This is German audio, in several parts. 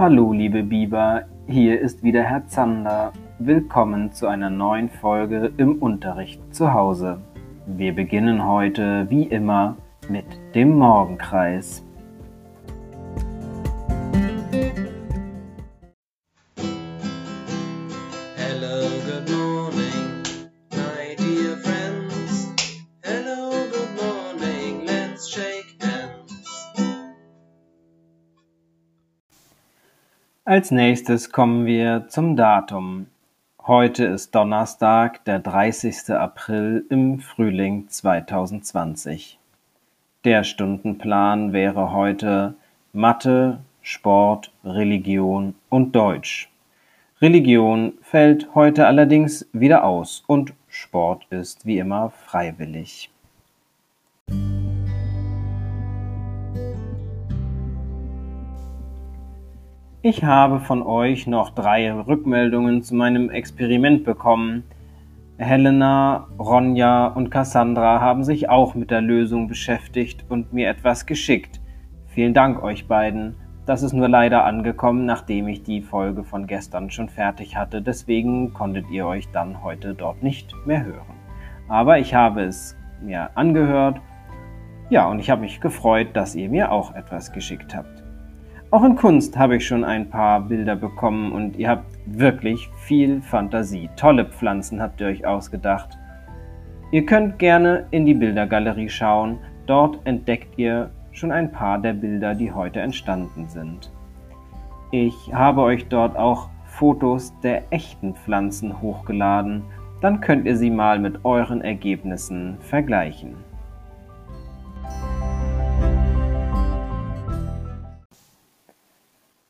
Hallo liebe Biber, hier ist wieder Herr Zander. Willkommen zu einer neuen Folge im Unterricht zu Hause. Wir beginnen heute wie immer mit dem Morgenkreis. Als nächstes kommen wir zum Datum. Heute ist Donnerstag, der 30. April im Frühling 2020. Der Stundenplan wäre heute Mathe, Sport, Religion und Deutsch. Religion fällt heute allerdings wieder aus und Sport ist wie immer freiwillig. Ich habe von euch noch drei Rückmeldungen zu meinem Experiment bekommen. Helena, Ronja und Cassandra haben sich auch mit der Lösung beschäftigt und mir etwas geschickt. Vielen Dank euch beiden. Das ist nur leider angekommen, nachdem ich die Folge von gestern schon fertig hatte. Deswegen konntet ihr euch dann heute dort nicht mehr hören. Aber ich habe es mir angehört. Ja, und ich habe mich gefreut, dass ihr mir auch etwas geschickt habt. Auch in Kunst habe ich schon ein paar Bilder bekommen und ihr habt wirklich viel Fantasie. Tolle Pflanzen habt ihr euch ausgedacht. Ihr könnt gerne in die Bildergalerie schauen. Dort entdeckt ihr schon ein paar der Bilder, die heute entstanden sind. Ich habe euch dort auch Fotos der echten Pflanzen hochgeladen. Dann könnt ihr sie mal mit euren Ergebnissen vergleichen.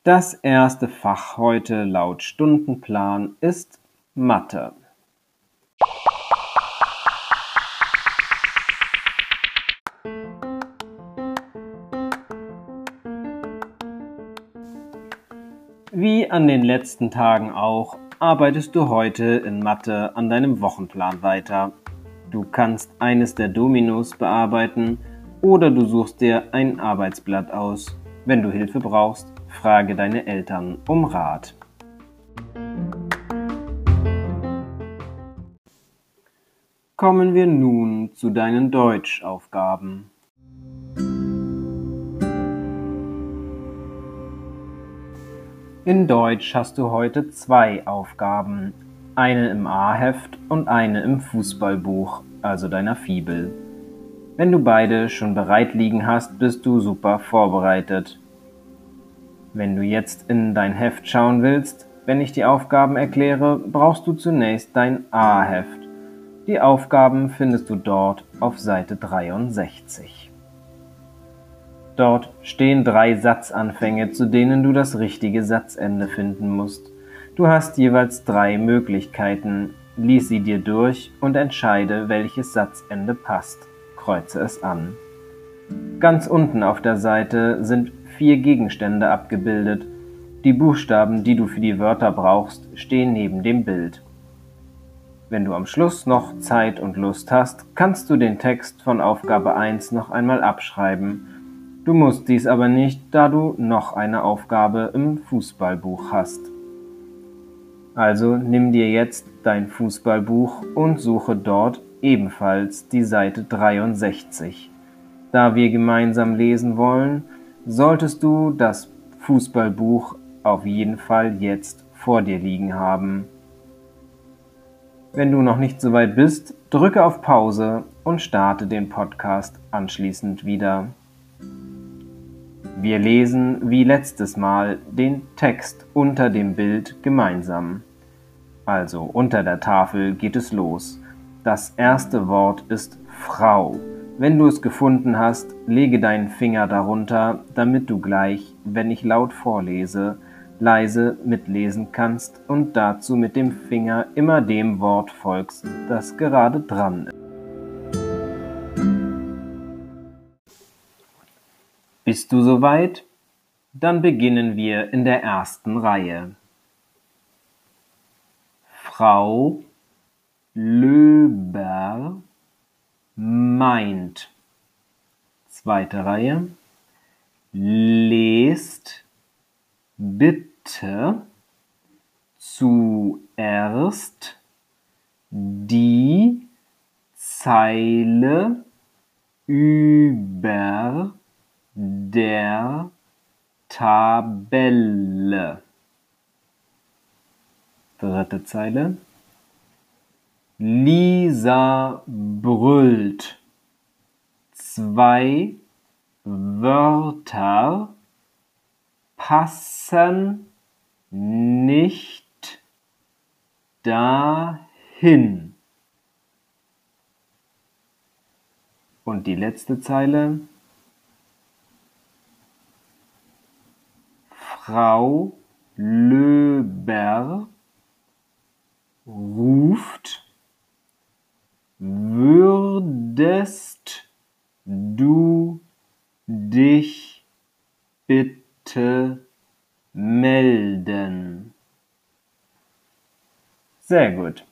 Das erste Fach heute laut Stundenplan ist Mathe. Wie an den letzten Tagen auch, arbeitest du heute in Mathe an deinem Wochenplan weiter. Du kannst eines der Dominos bearbeiten oder du suchst dir ein Arbeitsblatt aus. Wenn du Hilfe brauchst, frage deine Eltern um Rat. Kommen wir nun zu deinen Deutschaufgaben. In Deutsch hast du heute zwei Aufgaben, eine im A-Heft und eine im Fußballbuch, also deiner Fibel. Wenn du beide schon bereit liegen hast, bist du super vorbereitet. Wenn du jetzt in dein Heft schauen willst, wenn ich die Aufgaben erkläre, brauchst du zunächst dein A-Heft. Die Aufgaben findest du dort auf Seite 63. Dort stehen drei Satzanfänge, zu denen du das richtige Satzende finden musst. Du hast jeweils drei Möglichkeiten. Lies sie dir durch und entscheide, welches Satzende passt. Kreuze es an. Ganz unten auf der Seite sind vier Gegenstände abgebildet. Die Buchstaben, die du für die Wörter brauchst, stehen neben dem Bild. Wenn du am Schluss noch Zeit und Lust hast, kannst du den Text von Aufgabe 1 noch einmal abschreiben Du musst dies aber nicht, da du noch eine Aufgabe im Fußballbuch hast. Also nimm dir jetzt dein Fußballbuch und suche dort ebenfalls die Seite 63. Da wir gemeinsam lesen wollen, solltest du das Fußballbuch auf jeden Fall jetzt vor dir liegen haben. Wenn du noch nicht so weit bist, drücke auf Pause und starte den Podcast anschließend wieder. Wir lesen wie letztes Mal den Text unter dem Bild gemeinsam. Also unter der Tafel geht es los. Das erste Wort ist Frau. Wenn du es gefunden hast, lege deinen Finger darunter, damit du gleich, wenn ich laut vorlese, leise mitlesen kannst und dazu mit dem Finger immer dem Wort folgst, das gerade dran ist. Bist du soweit? Dann beginnen wir in der ersten Reihe. Frau Löber meint. Zweite Reihe. Lest bitte zuerst die Zeile über der Tabelle. Dritte Zeile. Lisa brüllt. Zwei Wörter passen nicht dahin. Und die letzte Zeile. Frau Löber ruft, würdest du dich bitte melden? Sehr gut.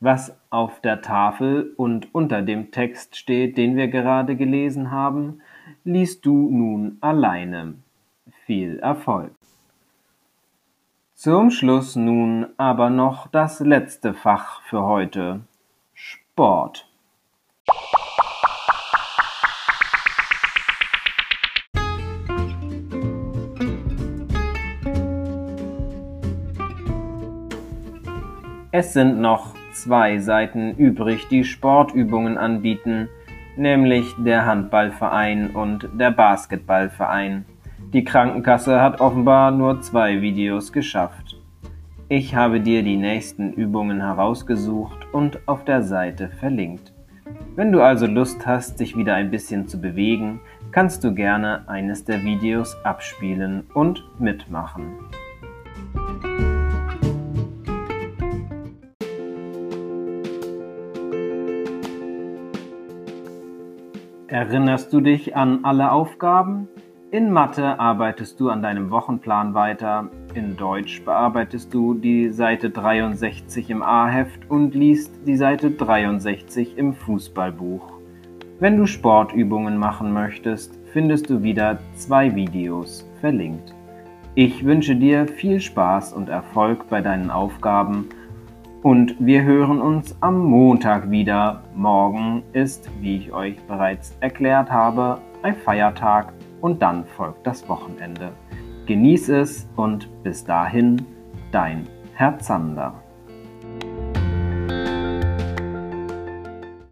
Was auf der Tafel und unter dem Text steht, den wir gerade gelesen haben, liest du nun alleine. Viel Erfolg! Zum Schluss nun aber noch das letzte Fach für heute: Sport. Es sind noch zwei Seiten übrig, die Sportübungen anbieten, nämlich der Handballverein und der Basketballverein. Die Krankenkasse hat offenbar nur zwei Videos geschafft. Ich habe dir die nächsten Übungen herausgesucht und auf der Seite verlinkt. Wenn du also Lust hast, dich wieder ein bisschen zu bewegen, kannst du gerne eines der Videos abspielen und mitmachen. Erinnerst du dich an alle Aufgaben? In Mathe arbeitest du an deinem Wochenplan weiter, in Deutsch bearbeitest du die Seite 63 im A-Heft und liest die Seite 63 im Fußballbuch. Wenn du Sportübungen machen möchtest, findest du wieder zwei Videos verlinkt. Ich wünsche dir viel Spaß und Erfolg bei deinen Aufgaben und wir hören uns am Montag wieder. Morgen ist, wie ich euch bereits erklärt habe, ein Feiertag und dann folgt das Wochenende. Genieß es und bis dahin, dein Herr Zander.